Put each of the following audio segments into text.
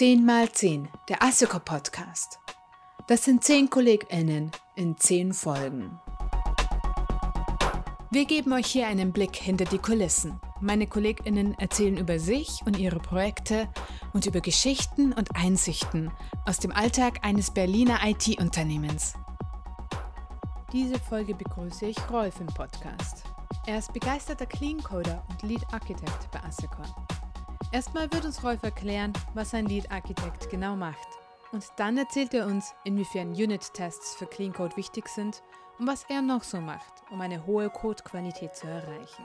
10 mal 10, der Asseko Podcast. Das sind 10 KollegInnen in 10 Folgen. Wir geben euch hier einen Blick hinter die Kulissen. Meine KollegInnen erzählen über sich und ihre Projekte und über Geschichten und Einsichten aus dem Alltag eines Berliner IT-Unternehmens. Diese Folge begrüße ich Rolf im Podcast. Er ist begeisterter Clean-Coder und Lead-Architekt bei Assecon. Erstmal wird uns Rolf erklären, was ein Lead-Architekt genau macht. Und dann erzählt er uns, inwiefern Unit-Tests für Clean Code wichtig sind und was er noch so macht, um eine hohe Codequalität zu erreichen.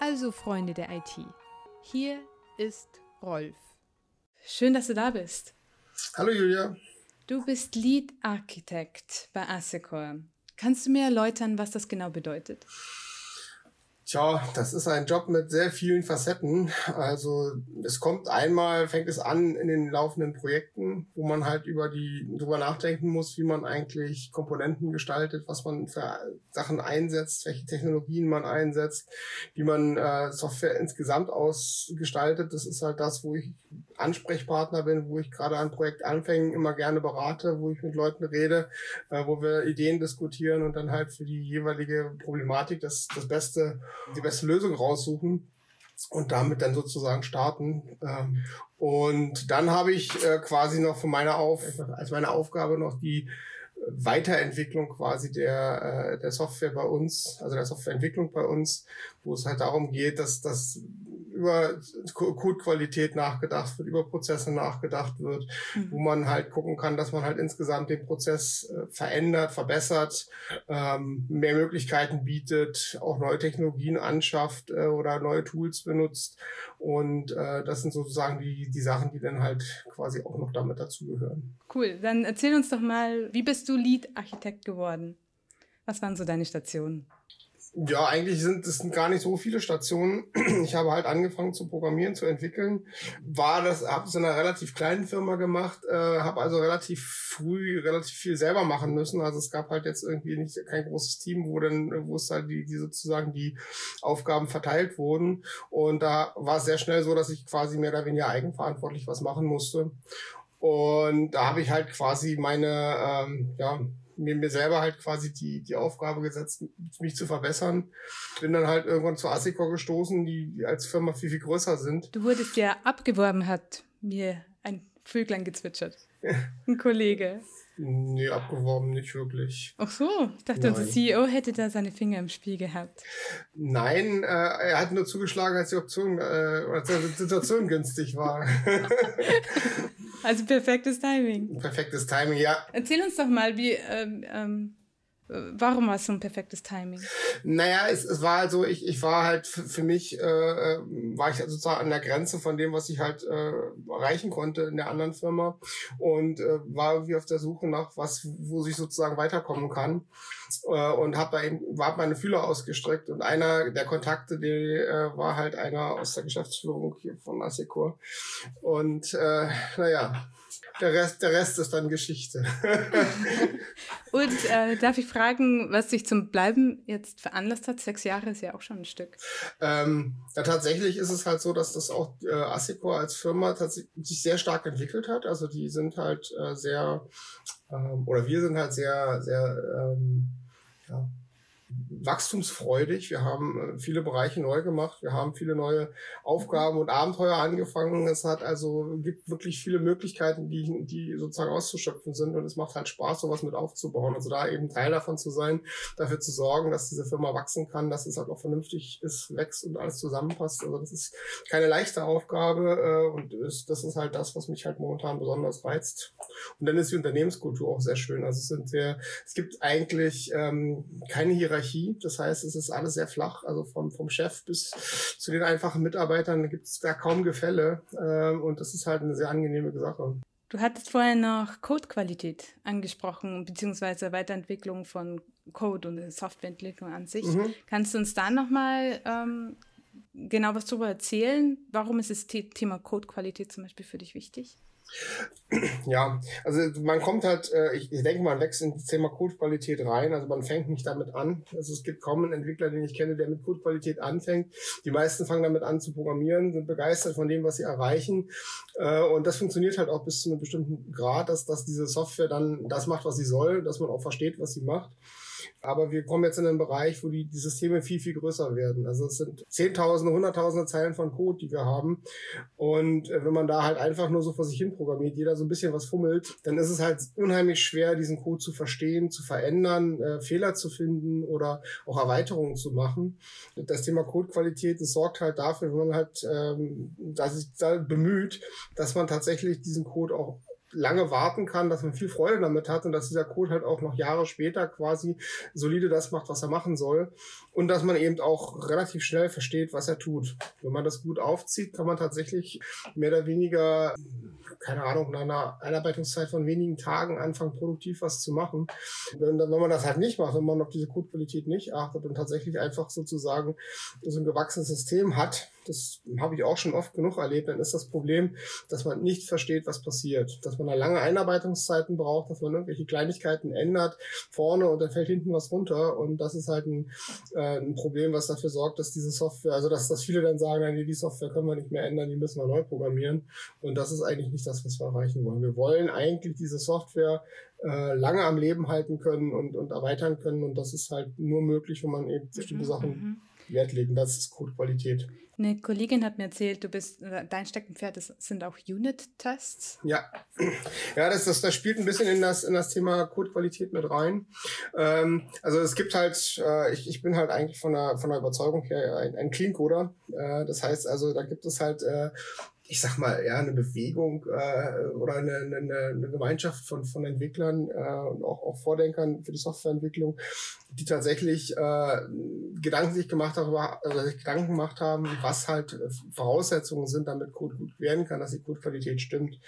Also Freunde der IT, hier ist Rolf. Schön, dass du da bist. Hallo Julia. Du bist Lead Architect bei Assecor. Kannst du mir erläutern, was das genau bedeutet? Tja, das ist ein Job mit sehr vielen Facetten. Also es kommt einmal, fängt es an in den laufenden Projekten, wo man halt über die drüber nachdenken muss, wie man eigentlich Komponenten gestaltet, was man für Sachen einsetzt, welche Technologien man einsetzt, wie man äh, Software insgesamt ausgestaltet. Das ist halt das, wo ich Ansprechpartner bin, wo ich gerade an Projektanfängen immer gerne berate, wo ich mit Leuten rede, äh, wo wir Ideen diskutieren und dann halt für die jeweilige Problematik das, das beste, die beste Lösung raussuchen und damit dann sozusagen starten. Ähm, und dann habe ich äh, quasi noch von meiner Auf, als meine Aufgabe noch die Weiterentwicklung quasi der, äh, der Software bei uns, also der Softwareentwicklung bei uns, wo es halt darum geht, dass das über Codequalität nachgedacht wird, über Prozesse nachgedacht wird, mhm. wo man halt gucken kann, dass man halt insgesamt den Prozess äh, verändert, verbessert, ähm, mehr Möglichkeiten bietet, auch neue Technologien anschafft äh, oder neue Tools benutzt. Und äh, das sind sozusagen die, die Sachen, die dann halt quasi auch noch damit dazugehören. Cool, dann erzähl uns doch mal, wie bist du Lead-Architekt geworden? Was waren so deine Stationen? Ja, eigentlich sind es gar nicht so viele Stationen. Ich habe halt angefangen zu programmieren, zu entwickeln. War das, habe es in einer relativ kleinen Firma gemacht, äh, habe also relativ früh relativ viel selber machen müssen. Also es gab halt jetzt irgendwie nicht kein großes Team, wo dann, wo es halt die, die sozusagen die Aufgaben verteilt wurden. Und da war es sehr schnell so, dass ich quasi mehr oder weniger eigenverantwortlich was machen musste. Und da habe ich halt quasi meine, ähm, ja, mir, mir selber halt quasi die, die Aufgabe gesetzt, mich zu verbessern. Bin dann halt irgendwann zu Assicor gestoßen, die als Firma viel, viel größer sind. Du wurdest ja abgeworben, hat mir ein Vöglein gezwitschert. Ein Kollege. Nee, abgeworben nicht wirklich. Ach so, ich dachte, Nein. unser CEO hätte da seine Finger im Spiel gehabt. Nein, äh, er hat nur zugeschlagen, als die Option, äh, als die Situation günstig war. also perfektes Timing. Perfektes Timing, ja. Erzähl uns doch mal, wie, ähm, ähm, Warum war es so ein perfektes Timing? Naja, es, es war halt so, ich, ich war halt für, für mich, äh, äh, war ich sozusagen an der Grenze von dem, was ich halt äh, erreichen konnte in der anderen Firma und äh, war irgendwie auf der Suche nach was, wo ich sozusagen weiterkommen kann äh, und habe da eben, war meine Fühler ausgestreckt und einer der Kontakte, die äh, war halt einer aus der Geschäftsführung hier von Assecor und äh, naja, der Rest, der Rest ist dann Geschichte. Und äh, darf ich fragen, was dich zum Bleiben jetzt veranlasst hat? Sechs Jahre ist ja auch schon ein Stück. Ähm, ja, tatsächlich ist es halt so, dass das auch äh, Assicor als Firma sich sehr stark entwickelt hat. Also die sind halt äh, sehr, ähm, oder wir sind halt sehr, sehr, ähm, ja, wachstumsfreudig. Wir haben äh, viele Bereiche neu gemacht. Wir haben viele neue Aufgaben und Abenteuer angefangen. Es hat also gibt wirklich viele Möglichkeiten, die, die sozusagen auszuschöpfen sind. Und es macht halt Spaß, sowas mit aufzubauen. Also da eben Teil davon zu sein, dafür zu sorgen, dass diese Firma wachsen kann, dass es halt auch vernünftig ist, wächst und alles zusammenpasst. Also das ist keine leichte Aufgabe. Äh, und das ist halt das, was mich halt momentan besonders reizt. Und dann ist die Unternehmenskultur auch sehr schön. Also es sind sehr, es gibt eigentlich ähm, keine Hierarchie das heißt, es ist alles sehr flach, also vom, vom Chef bis zu den einfachen Mitarbeitern gibt es da kaum Gefälle. Äh, und das ist halt eine sehr angenehme Sache. Du hattest vorher noch Codequalität angesprochen, beziehungsweise Weiterentwicklung von Code und Softwareentwicklung an sich. Mhm. Kannst du uns da nochmal ähm, genau was darüber erzählen? Warum ist das Thema Codequalität zum Beispiel für dich wichtig? Ja, also man kommt halt, äh, ich, ich denke, man wächst ins Thema Codequalität rein. Also man fängt nicht damit an. Also es gibt kaum einen Entwickler, den ich kenne, der mit Codequalität anfängt. Die meisten fangen damit an zu programmieren, sind begeistert von dem, was sie erreichen. Äh, und das funktioniert halt auch bis zu einem bestimmten Grad, dass, dass diese Software dann das macht, was sie soll, dass man auch versteht, was sie macht. Aber wir kommen jetzt in einen Bereich, wo die, die Systeme viel, viel größer werden. Also es sind Zehntausende, Hunderttausende Zeilen von Code, die wir haben. Und äh, wenn man da halt einfach nur so vor sich hin programmiert, jeder so ein bisschen was fummelt, dann ist es halt unheimlich schwer, diesen Code zu verstehen, zu verändern, äh, Fehler zu finden oder auch Erweiterungen zu machen. Das Thema Codequalität, das sorgt halt dafür, wenn man halt ähm, dass sich da bemüht, dass man tatsächlich diesen Code auch lange warten kann, dass man viel Freude damit hat und dass dieser Code halt auch noch Jahre später quasi solide das macht, was er machen soll und dass man eben auch relativ schnell versteht, was er tut. Wenn man das gut aufzieht, kann man tatsächlich mehr oder weniger, keine Ahnung, nach einer Einarbeitungszeit von wenigen Tagen anfangen, produktiv was zu machen. Wenn, wenn man das halt nicht macht, wenn man auf diese Codequalität nicht achtet und tatsächlich einfach sozusagen so ein gewachsenes System hat, das habe ich auch schon oft genug erlebt, dann ist das Problem, dass man nicht versteht, was passiert. Dass man da lange Einarbeitungszeiten braucht, dass man irgendwelche Kleinigkeiten ändert vorne und dann fällt hinten was runter. Und das ist halt ein, äh, ein Problem, was dafür sorgt, dass diese Software, also dass, dass viele dann sagen, nee, die Software können wir nicht mehr ändern, die müssen wir neu programmieren. Und das ist eigentlich nicht das, was wir erreichen wollen. Wir wollen eigentlich diese Software äh, lange am Leben halten können und, und erweitern können. Und das ist halt nur möglich, wenn man eben bestimmte mhm, Sachen mhm. Wert legen. Das ist Codequalität. Eine Kollegin hat mir erzählt, du bist, dein Steckenpferd ist, sind auch Unit-Tests. Ja, ja, das, das, das spielt ein bisschen in das, in das Thema Codequalität mit rein. Ähm, also es gibt halt, äh, ich, ich bin halt eigentlich von der, von der Überzeugung her ein, ein Clean-Coder. Äh, das heißt also, da gibt es halt äh, ich sag mal, ja, eine Bewegung äh, oder eine, eine, eine Gemeinschaft von, von Entwicklern äh, und auch, auch Vordenkern für die Softwareentwicklung, die tatsächlich äh, Gedanken sich gemacht haben, also sich Gedanken gemacht haben, was halt Voraussetzungen sind, damit Code gut werden kann, dass die Codequalität stimmt.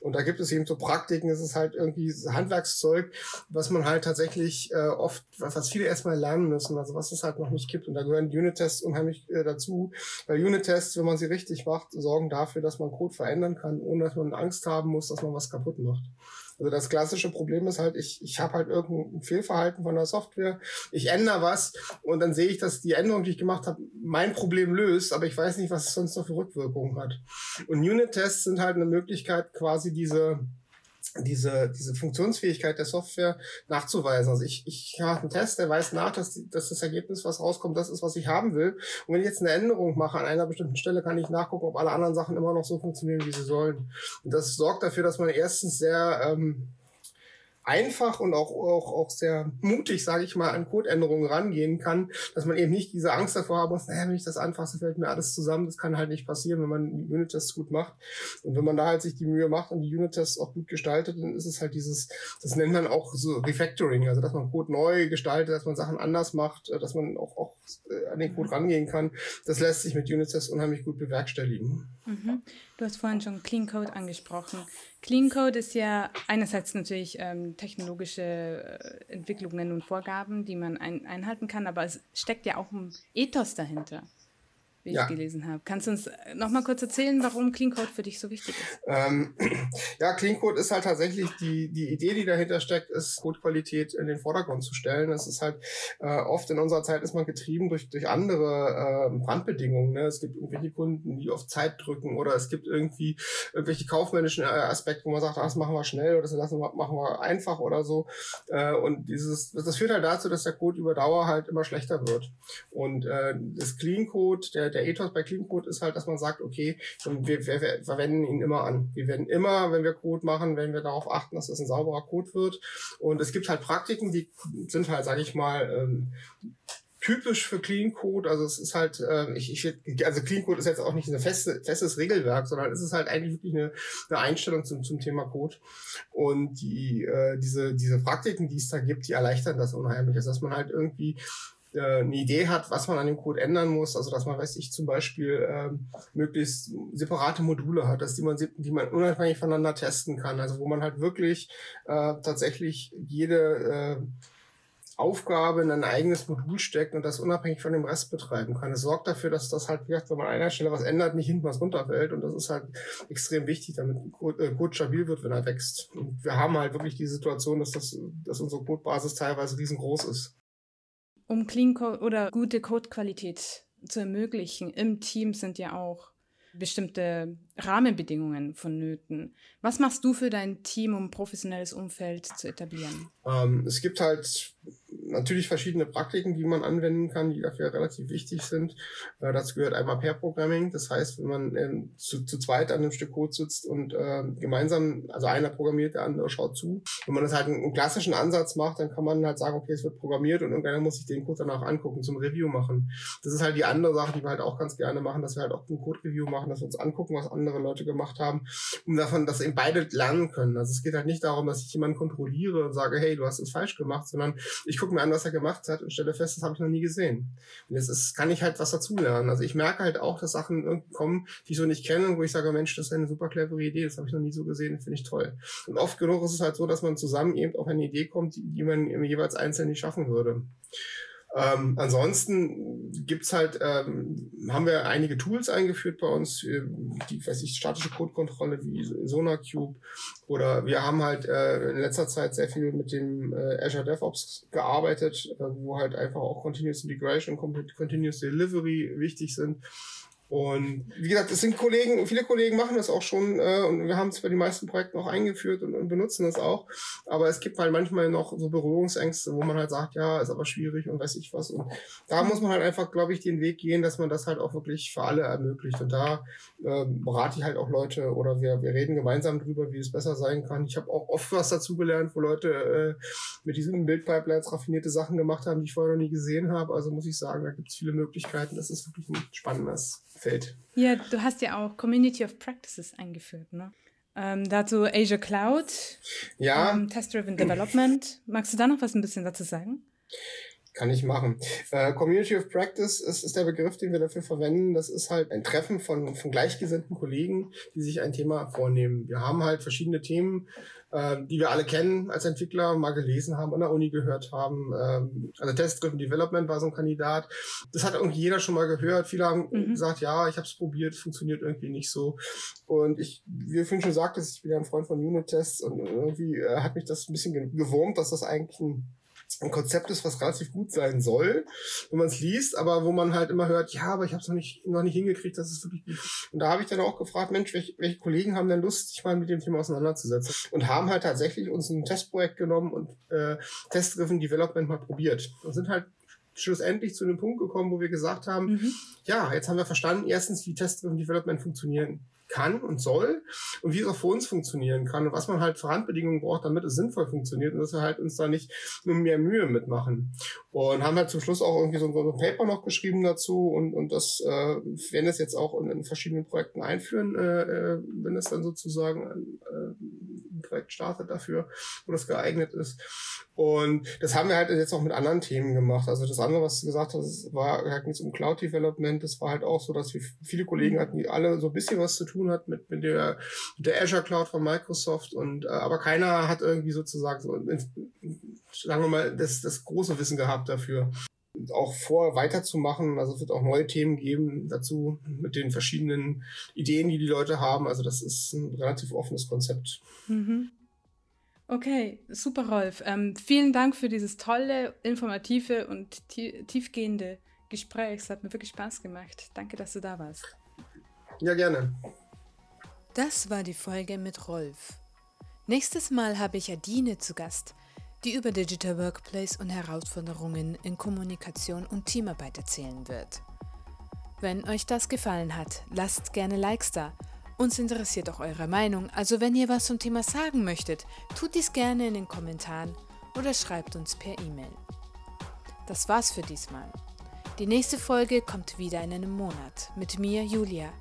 Und da gibt es eben so Praktiken, es ist halt irgendwie Handwerkszeug, was man halt tatsächlich äh, oft, was viele erstmal lernen müssen, also was es halt noch nicht gibt. Und da gehören Unit-Tests unheimlich äh, dazu, weil Unit-Tests, wenn man sie richtig macht, sorgen dafür, dass man Code verändern kann, ohne dass man Angst haben muss, dass man was kaputt macht. Also das klassische Problem ist halt, ich, ich habe halt irgendein Fehlverhalten von der Software, ich ändere was und dann sehe ich, dass die Änderung, die ich gemacht habe, mein Problem löst, aber ich weiß nicht, was es sonst noch für Rückwirkungen hat. Und Unit-Tests sind halt eine Möglichkeit, quasi diese diese, diese Funktionsfähigkeit der Software nachzuweisen. Also ich, ich mache einen Test, der weiß nach, dass, die, dass das Ergebnis, was rauskommt, das ist, was ich haben will. Und wenn ich jetzt eine Änderung mache an einer bestimmten Stelle, kann ich nachgucken, ob alle anderen Sachen immer noch so funktionieren, wie sie sollen. Und das sorgt dafür, dass man erstens sehr ähm, einfach und auch, auch, auch sehr mutig, sage ich mal, an Codeänderungen rangehen kann, dass man eben nicht diese Angst davor haben muss, naja, wenn ich das anfasse, fällt mir alles zusammen. Das kann halt nicht passieren, wenn man die Unit-Tests gut macht. Und wenn man da halt sich die Mühe macht und die Unit-Tests auch gut gestaltet, dann ist es halt dieses, das nennt man auch so Refactoring, also dass man Code neu gestaltet, dass man Sachen anders macht, äh, dass man auch, auch an den Code rangehen kann. Das lässt sich mit Unit-Tests unheimlich gut bewerkstelligen. Mhm. Du hast vorhin schon Clean Code angesprochen. Clean Code ist ja einerseits natürlich ähm, technologische äh, Entwicklungen und Vorgaben, die man ein, einhalten kann, aber es steckt ja auch ein Ethos dahinter wie ja. ich gelesen habe. Kannst du uns noch mal kurz erzählen, warum Clean Code für dich so wichtig ist? Ähm, ja, Clean Code ist halt tatsächlich die, die Idee, die dahinter steckt, ist Codequalität in den Vordergrund zu stellen. Das ist halt äh, oft in unserer Zeit ist man getrieben durch, durch andere äh, Brandbedingungen. Ne? Es gibt irgendwelche Kunden, die auf Zeit drücken oder es gibt irgendwie irgendwelche kaufmännischen äh, Aspekte, wo man sagt, ah, das machen wir schnell oder das lassen wir, machen wir einfach oder so. Äh, und dieses, das führt halt dazu, dass der Code über Dauer halt immer schlechter wird. Und äh, das Clean Code, der der Ethos bei Clean Code ist halt, dass man sagt, okay, wir, wir, wir verwenden ihn immer an. Wir werden immer, wenn wir Code machen, wenn wir darauf achten, dass es ein sauberer Code wird. Und es gibt halt Praktiken, die sind halt, sage ich mal, ähm, typisch für Clean Code. Also es ist halt, äh, ich, ich also Clean Code ist jetzt auch nicht ein feste, festes Regelwerk, sondern es ist halt eigentlich wirklich eine, eine Einstellung zum, zum Thema Code. Und die, äh, diese, diese Praktiken, die es da gibt, die erleichtern das unheimlich. Also dass man halt irgendwie eine Idee hat, was man an dem Code ändern muss, also dass man, weiß ich, zum Beispiel ähm, möglichst separate Module hat, dass die man, die man unabhängig voneinander testen kann, also wo man halt wirklich äh, tatsächlich jede äh, Aufgabe in ein eigenes Modul steckt und das unabhängig von dem Rest betreiben kann. Es sorgt dafür, dass das halt, wenn man an einer Stelle was ändert, nicht hinten was runterfällt. Und das ist halt extrem wichtig, damit Code, äh, Code stabil wird, wenn er wächst. Und wir haben halt wirklich die Situation, dass, das, dass unsere Codebasis teilweise riesengroß ist. Um Clean Code oder gute Codequalität zu ermöglichen. Im Team sind ja auch bestimmte Rahmenbedingungen vonnöten. Was machst du für dein Team, um ein professionelles Umfeld zu etablieren? Ähm, es gibt halt natürlich verschiedene Praktiken, die man anwenden kann, die dafür relativ wichtig sind. Äh, dazu gehört einmal Pair-Programming. Das heißt, wenn man ähm, zu, zu zweit an einem Stück Code sitzt und äh, gemeinsam, also einer programmiert, der andere schaut zu. Wenn man das halt einen, einen klassischen Ansatz macht, dann kann man halt sagen, okay, es wird programmiert und irgendeiner muss sich den Code danach angucken, zum Review machen. Das ist halt die andere Sache, die wir halt auch ganz gerne machen, dass wir halt auch ein Code-Review machen, dass wir uns angucken, was andere Leute gemacht haben, um davon, dass eben beide lernen können. Also es geht halt nicht darum, dass ich jemanden kontrolliere und sage, hey, du hast es falsch gemacht, sondern ich gucke mir an, was er gemacht hat und stelle fest, das habe ich noch nie gesehen. Und jetzt ist, kann ich halt was dazulernen. Also ich merke halt auch, dass Sachen kommen, die ich so nicht kenne, wo ich sage, Mensch, das ist eine super clevere Idee, das habe ich noch nie so gesehen, finde ich toll. Und oft genug ist es halt so, dass man zusammen eben auf eine Idee kommt, die man jeweils einzeln nicht schaffen würde. Ähm, ansonsten gibt's halt, ähm, haben wir einige Tools eingeführt bei uns, äh, die, weiß ich, statische Codekontrolle wie SonarCube oder wir haben halt äh, in letzter Zeit sehr viel mit dem äh, Azure DevOps gearbeitet, äh, wo halt einfach auch Continuous Integration Continuous Delivery wichtig sind. Und wie gesagt, es sind Kollegen, viele Kollegen machen das auch schon äh, und wir haben es bei den meisten Projekten auch eingeführt und, und, benutzen das auch. Aber es gibt halt manchmal noch so Berührungsängste, wo man halt sagt, ja, ist aber schwierig und weiß ich was. Und da muss man halt einfach, glaube ich, den Weg gehen, dass man das halt auch wirklich für alle ermöglicht. Und da äh, berate ich halt auch Leute oder wir, wir reden gemeinsam drüber, wie es besser sein kann. Ich habe auch oft was dazugelernt, wo Leute äh, mit diesen Bildpipelines raffinierte Sachen gemacht haben, die ich vorher noch nie gesehen habe. Also muss ich sagen, da gibt es viele Möglichkeiten. Das ist wirklich ein spannendes Feld. Ja, du hast ja auch Community of Practices eingeführt, ne? Ähm, dazu Azure Cloud, ja. Ähm, Test-Driven Development. Magst du da noch was ein bisschen dazu sagen? Kann ich machen. Äh, Community of Practice ist, ist der Begriff, den wir dafür verwenden. Das ist halt ein Treffen von, von gleichgesinnten Kollegen, die sich ein Thema vornehmen. Wir haben halt verschiedene Themen, äh, die wir alle kennen als Entwickler, mal gelesen haben, an der Uni gehört haben. Ähm, also Test-Driven Development war so ein Kandidat. Das hat irgendwie jeder schon mal gehört. Viele haben mhm. gesagt, ja, ich habe es probiert, funktioniert irgendwie nicht so. Und ich, wie vorhin schon sagte, ich bin ja ein Freund von Unit-Tests und irgendwie äh, hat mich das ein bisschen gewurmt, dass das eigentlich ein ein Konzept ist, was relativ gut sein soll, wenn man es liest, aber wo man halt immer hört, ja, aber ich habe es noch nicht, noch nicht hingekriegt, das ist wirklich gut. Und da habe ich dann auch gefragt, Mensch, welche, welche Kollegen haben denn Lust, sich mal mit dem Thema auseinanderzusetzen? Und haben halt tatsächlich uns ein Testprojekt genommen und äh, Test-Driven Development mal probiert. Und sind halt schlussendlich zu einem Punkt gekommen, wo wir gesagt haben, mhm. ja, jetzt haben wir verstanden, erstens, wie Test-Driven Development funktionieren kann und soll und wie es auch für uns funktionieren kann und was man halt für Randbedingungen braucht, damit es sinnvoll funktioniert und dass wir halt uns da nicht nur mehr Mühe mitmachen. Und haben halt zum Schluss auch irgendwie so, ein Paper noch geschrieben dazu und, und das äh, werden es jetzt auch in, in, verschiedenen Projekten einführen, äh, äh, wenn es dann sozusagen äh, Projekt startet dafür, wo das geeignet ist. Und das haben wir halt jetzt auch mit anderen Themen gemacht. Also das andere, was du gesagt hast, war halt nichts um Cloud Development. Das war halt auch so, dass wir viele Kollegen hatten, die alle so ein bisschen was zu tun hat mit, mit der, mit der Azure Cloud von Microsoft. Und äh, aber keiner hat irgendwie sozusagen so, sagen wir mal, das, das große Wissen gehabt dafür auch vor weiterzumachen. Also es wird auch neue Themen geben dazu mit den verschiedenen Ideen, die die Leute haben. Also das ist ein relativ offenes Konzept. Mhm. Okay, super, Rolf. Ähm, vielen Dank für dieses tolle, informative und tiefgehende Gespräch. Es hat mir wirklich Spaß gemacht. Danke, dass du da warst. Ja, gerne. Das war die Folge mit Rolf. Nächstes Mal habe ich Adine zu Gast, die über Digital Workplace und Herausforderungen in Kommunikation und Teamarbeit erzählen wird. Wenn euch das gefallen hat, lasst gerne Likes da uns interessiert auch eure Meinung, also wenn ihr was zum Thema sagen möchtet, tut dies gerne in den Kommentaren oder schreibt uns per E-Mail. Das war's für diesmal. Die nächste Folge kommt wieder in einem Monat mit mir, Julia.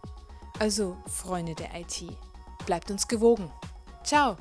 Also, Freunde der IT, bleibt uns gewogen. Ciao!